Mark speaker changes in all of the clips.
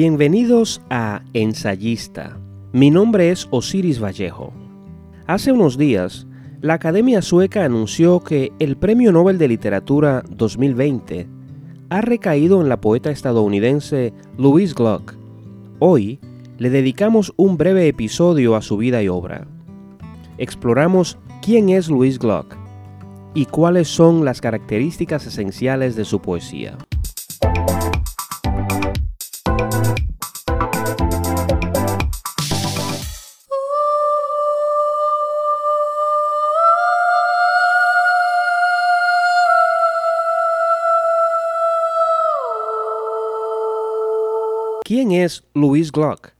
Speaker 1: Bienvenidos a Ensayista. Mi nombre es Osiris Vallejo. Hace unos días, la Academia Sueca anunció que el Premio Nobel de Literatura 2020 ha recaído en la poeta estadounidense Louise Gluck. Hoy le dedicamos un breve episodio a su vida y obra. Exploramos quién es Louise Gluck y cuáles son las características esenciales de su poesía. Es Louise Gluck?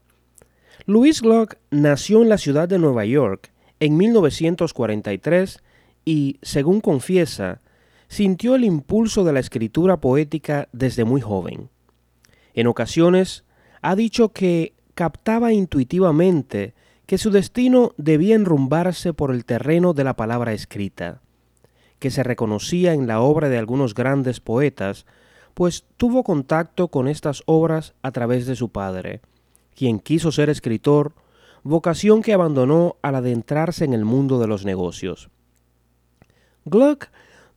Speaker 1: Louise Gluck nació en la ciudad de Nueva York en 1943 y, según confiesa, sintió el impulso de la escritura poética desde muy joven. En ocasiones ha dicho que captaba intuitivamente que su destino debía enrumbarse por el terreno de la palabra escrita, que se reconocía en la obra de algunos grandes poetas pues tuvo contacto con estas obras a través de su padre, quien quiso ser escritor, vocación que abandonó al adentrarse en el mundo de los negocios. Gluck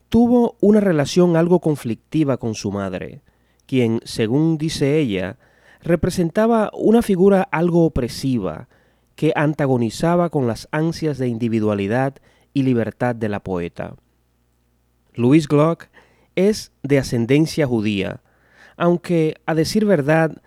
Speaker 1: tuvo una relación algo conflictiva con su madre, quien, según dice ella, representaba una figura algo opresiva, que antagonizaba con las ansias de individualidad y libertad de la poeta. Louis Gluck es de ascendencia judía, aunque, a decir verdad,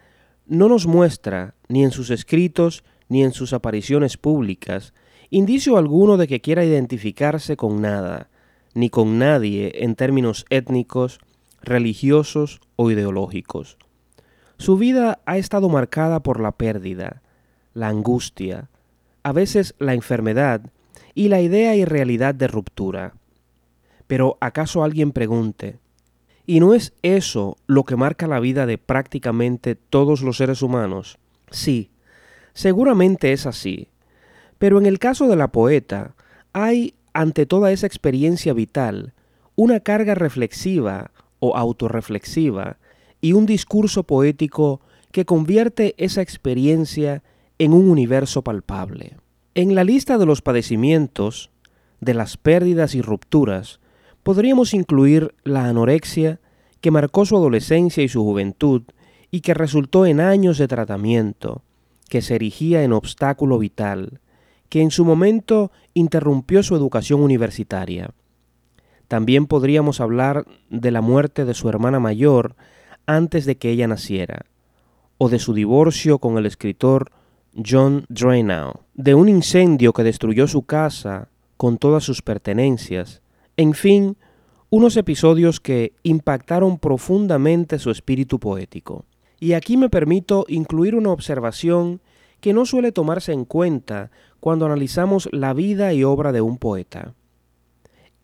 Speaker 1: no nos muestra, ni en sus escritos, ni en sus apariciones públicas, indicio alguno de que quiera identificarse con nada, ni con nadie en términos étnicos, religiosos o ideológicos. Su vida ha estado marcada por la pérdida, la angustia, a veces la enfermedad y la idea y realidad de ruptura. Pero ¿acaso alguien pregunte, ¿y no es eso lo que marca la vida de prácticamente todos los seres humanos? Sí, seguramente es así. Pero en el caso de la poeta, hay, ante toda esa experiencia vital, una carga reflexiva o autorreflexiva y un discurso poético que convierte esa experiencia en un universo palpable. En la lista de los padecimientos, de las pérdidas y rupturas, Podríamos incluir la anorexia que marcó su adolescencia y su juventud y que resultó en años de tratamiento, que se erigía en obstáculo vital, que en su momento interrumpió su educación universitaria. También podríamos hablar de la muerte de su hermana mayor antes de que ella naciera, o de su divorcio con el escritor John Drainow, de un incendio que destruyó su casa con todas sus pertenencias, en fin, unos episodios que impactaron profundamente su espíritu poético. Y aquí me permito incluir una observación que no suele tomarse en cuenta cuando analizamos la vida y obra de un poeta.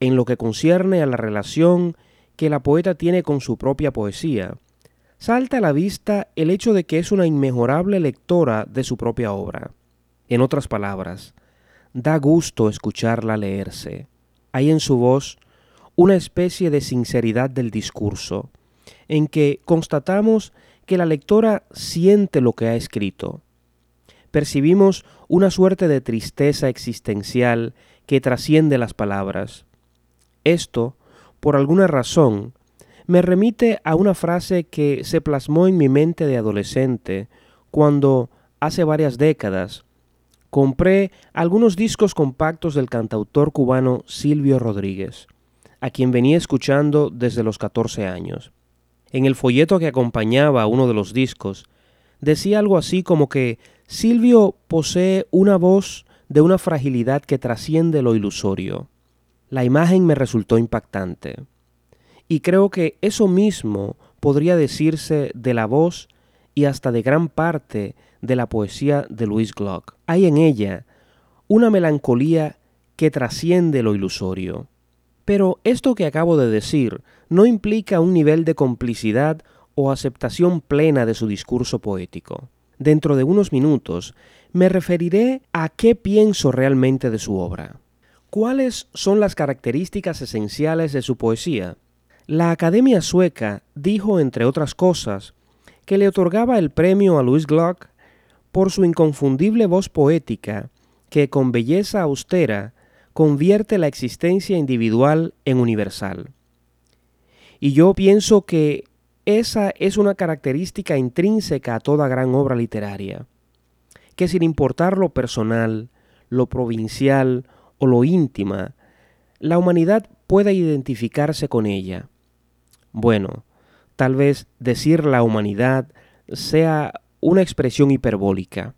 Speaker 1: En lo que concierne a la relación que la poeta tiene con su propia poesía, salta a la vista el hecho de que es una inmejorable lectora de su propia obra. En otras palabras, da gusto escucharla leerse hay en su voz una especie de sinceridad del discurso, en que constatamos que la lectora siente lo que ha escrito. Percibimos una suerte de tristeza existencial que trasciende las palabras. Esto, por alguna razón, me remite a una frase que se plasmó en mi mente de adolescente cuando, hace varias décadas, compré algunos discos compactos del cantautor cubano Silvio Rodríguez, a quien venía escuchando desde los 14 años. En el folleto que acompañaba uno de los discos, decía algo así como que Silvio posee una voz de una fragilidad que trasciende lo ilusorio. La imagen me resultó impactante. Y creo que eso mismo podría decirse de la voz y hasta de gran parte de la poesía de Louis Gluck. Hay en ella una melancolía que trasciende lo ilusorio. Pero esto que acabo de decir no implica un nivel de complicidad o aceptación plena de su discurso poético. Dentro de unos minutos me referiré a qué pienso realmente de su obra. ¿Cuáles son las características esenciales de su poesía? La Academia Sueca dijo, entre otras cosas, que le otorgaba el premio a Louis Gluck por su inconfundible voz poética que con belleza austera convierte la existencia individual en universal. Y yo pienso que esa es una característica intrínseca a toda gran obra literaria, que sin importar lo personal, lo provincial o lo íntima, la humanidad pueda identificarse con ella. Bueno, tal vez decir la humanidad sea una expresión hiperbólica,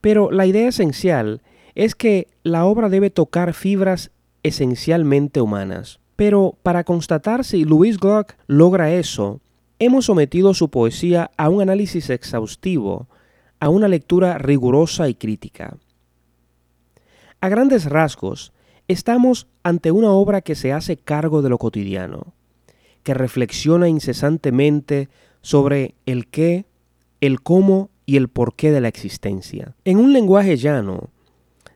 Speaker 1: pero la idea esencial es que la obra debe tocar fibras esencialmente humanas. Pero para constatar si Louis Gluck logra eso, hemos sometido su poesía a un análisis exhaustivo, a una lectura rigurosa y crítica. A grandes rasgos, estamos ante una obra que se hace cargo de lo cotidiano, que reflexiona incesantemente sobre el qué, el cómo y el porqué de la existencia. En un lenguaje llano,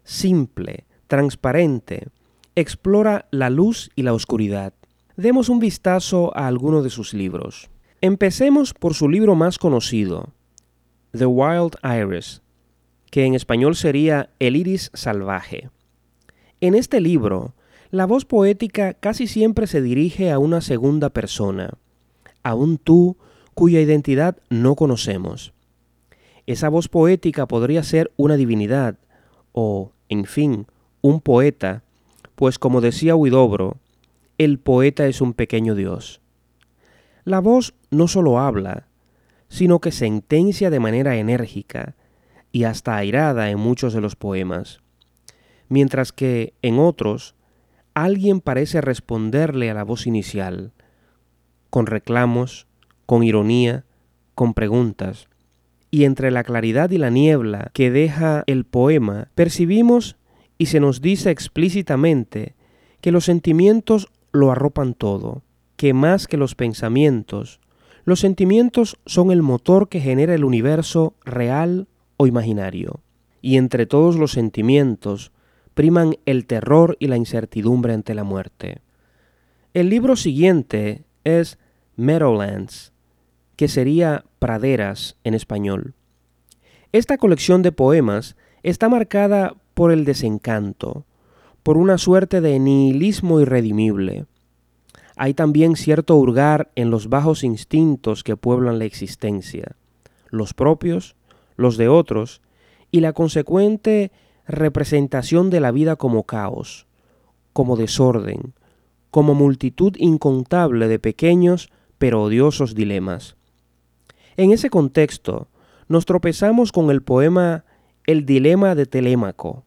Speaker 1: simple, transparente, explora la luz y la oscuridad. Demos un vistazo a alguno de sus libros. Empecemos por su libro más conocido, The Wild Iris, que en español sería El iris salvaje. En este libro, la voz poética casi siempre se dirige a una segunda persona, a un tú cuya identidad no conocemos. Esa voz poética podría ser una divinidad o, en fin, un poeta, pues como decía Huidobro, el poeta es un pequeño dios. La voz no solo habla, sino que sentencia de manera enérgica y hasta airada en muchos de los poemas, mientras que en otros alguien parece responderle a la voz inicial, con reclamos, con ironía, con preguntas, y entre la claridad y la niebla que deja el poema, percibimos y se nos dice explícitamente que los sentimientos lo arropan todo, que más que los pensamientos, los sentimientos son el motor que genera el universo real o imaginario, y entre todos los sentimientos priman el terror y la incertidumbre ante la muerte. El libro siguiente es Meadowlands, que sería praderas en español. Esta colección de poemas está marcada por el desencanto, por una suerte de nihilismo irredimible, hay también cierto hurgar en los bajos instintos que pueblan la existencia, los propios, los de otros, y la consecuente representación de la vida como caos, como desorden, como multitud incontable de pequeños pero odiosos dilemas. En ese contexto, nos tropezamos con el poema El dilema de Telémaco,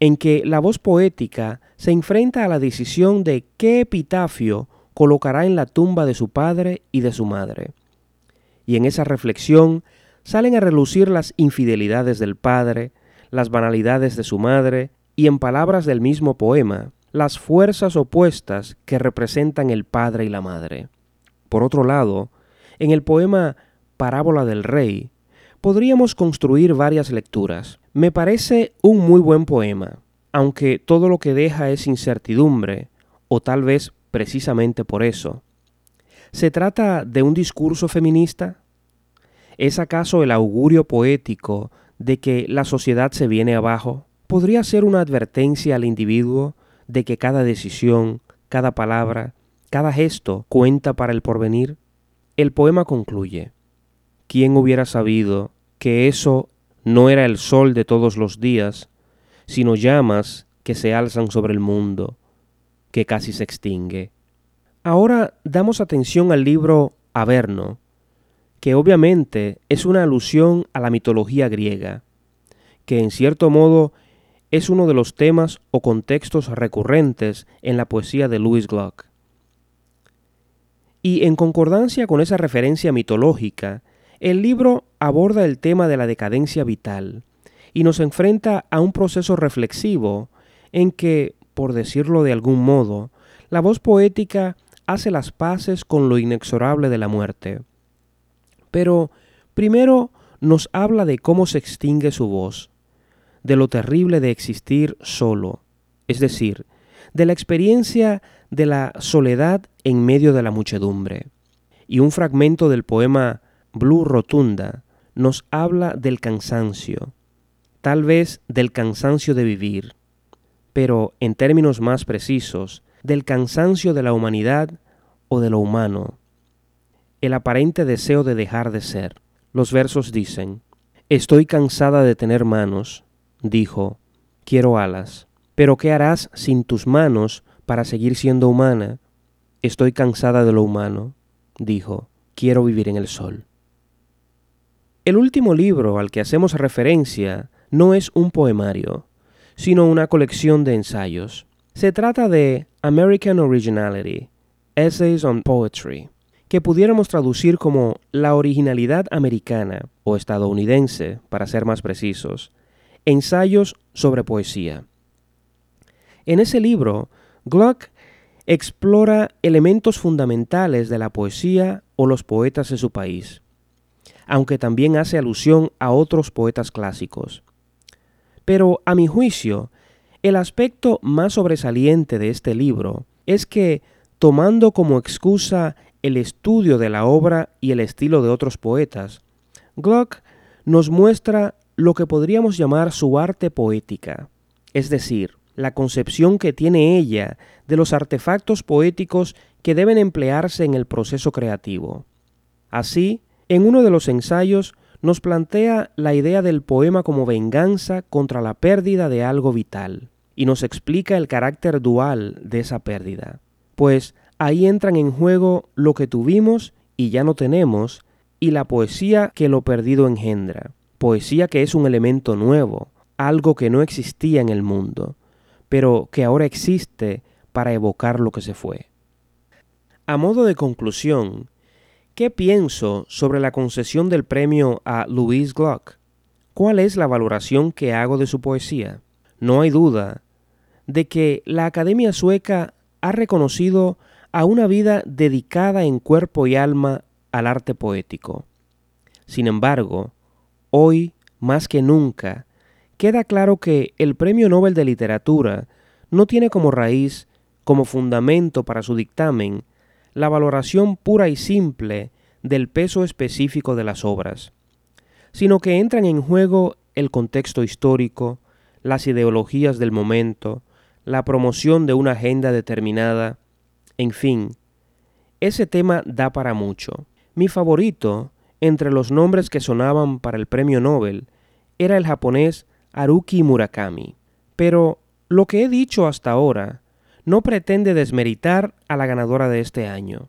Speaker 1: en que la voz poética se enfrenta a la decisión de qué epitafio colocará en la tumba de su padre y de su madre. Y en esa reflexión salen a relucir las infidelidades del padre, las banalidades de su madre, y en palabras del mismo poema, las fuerzas opuestas que representan el padre y la madre. Por otro lado, en el poema Parábola del Rey, podríamos construir varias lecturas. Me parece un muy buen poema, aunque todo lo que deja es incertidumbre, o tal vez precisamente por eso. ¿Se trata de un discurso feminista? ¿Es acaso el augurio poético de que la sociedad se viene abajo? ¿Podría ser una advertencia al individuo de que cada decisión, cada palabra, cada gesto cuenta para el porvenir? El poema concluye. ¿Quién hubiera sabido que eso no era el sol de todos los días, sino llamas que se alzan sobre el mundo, que casi se extingue. Ahora damos atención al libro Averno, que obviamente es una alusión a la mitología griega, que en cierto modo es uno de los temas o contextos recurrentes en la poesía de Louis Gluck. Y en concordancia con esa referencia mitológica, el libro aborda el tema de la decadencia vital y nos enfrenta a un proceso reflexivo en que, por decirlo de algún modo, la voz poética hace las paces con lo inexorable de la muerte. Pero primero nos habla de cómo se extingue su voz, de lo terrible de existir solo, es decir, de la experiencia de la soledad en medio de la muchedumbre. Y un fragmento del poema Blue Rotunda nos habla del cansancio, tal vez del cansancio de vivir, pero en términos más precisos, del cansancio de la humanidad o de lo humano, el aparente deseo de dejar de ser. Los versos dicen, Estoy cansada de tener manos, dijo, quiero alas, pero ¿qué harás sin tus manos para seguir siendo humana? Estoy cansada de lo humano, dijo, quiero vivir en el sol. El último libro al que hacemos referencia no es un poemario, sino una colección de ensayos. Se trata de American Originality, Essays on Poetry, que pudiéramos traducir como la originalidad americana o estadounidense, para ser más precisos, ensayos sobre poesía. En ese libro, Gluck explora elementos fundamentales de la poesía o los poetas de su país, aunque también hace alusión a otros poetas clásicos. Pero, a mi juicio, el aspecto más sobresaliente de este libro es que, tomando como excusa el estudio de la obra y el estilo de otros poetas, Gluck nos muestra lo que podríamos llamar su arte poética, es decir, la concepción que tiene ella de los artefactos poéticos que deben emplearse en el proceso creativo. Así, en uno de los ensayos nos plantea la idea del poema como venganza contra la pérdida de algo vital, y nos explica el carácter dual de esa pérdida, pues ahí entran en juego lo que tuvimos y ya no tenemos, y la poesía que lo perdido engendra, poesía que es un elemento nuevo, algo que no existía en el mundo, pero que ahora existe para evocar lo que se fue. A modo de conclusión, ¿qué pienso sobre la concesión del premio a Louise Gluck? ¿Cuál es la valoración que hago de su poesía? No hay duda de que la Academia Sueca ha reconocido a una vida dedicada en cuerpo y alma al arte poético. Sin embargo, hoy, más que nunca, queda claro que el Premio Nobel de Literatura no tiene como raíz, como fundamento para su dictamen, la valoración pura y simple del peso específico de las obras, sino que entran en juego el contexto histórico, las ideologías del momento, la promoción de una agenda determinada, en fin, ese tema da para mucho. Mi favorito, entre los nombres que sonaban para el premio Nobel, era el japonés Haruki Murakami. Pero lo que he dicho hasta ahora no pretende desmeritar a la ganadora de este año,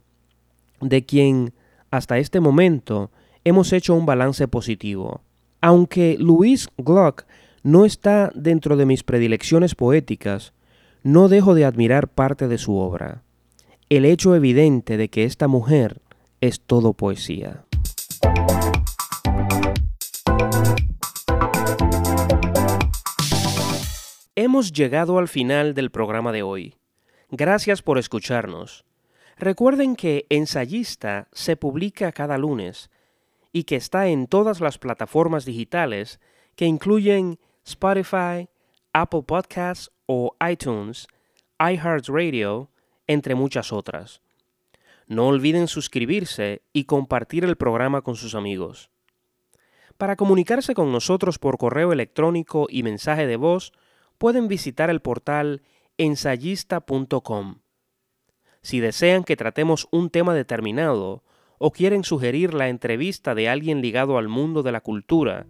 Speaker 1: de quien, hasta este momento, hemos hecho un balance positivo. Aunque Louise Gluck no está dentro de mis predilecciones poéticas, no dejo de admirar parte de su obra. El hecho evidente de que esta mujer es todo poesía. Hemos llegado al final del programa de hoy. Gracias por escucharnos. Recuerden que Ensayista se publica cada lunes y que está en todas las plataformas digitales que incluyen Spotify, Apple Podcasts o iTunes, iHeartRadio, entre muchas otras. No olviden suscribirse y compartir el programa con sus amigos. Para comunicarse con nosotros por correo electrónico y mensaje de voz, pueden visitar el portal ensayista.com. Si desean que tratemos un tema determinado o quieren sugerir la entrevista de alguien ligado al mundo de la cultura,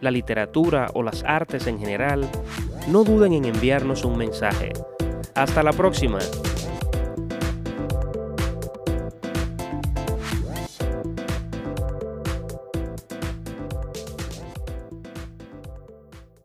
Speaker 1: la literatura o las artes en general, no duden en enviarnos un mensaje. Hasta la próxima.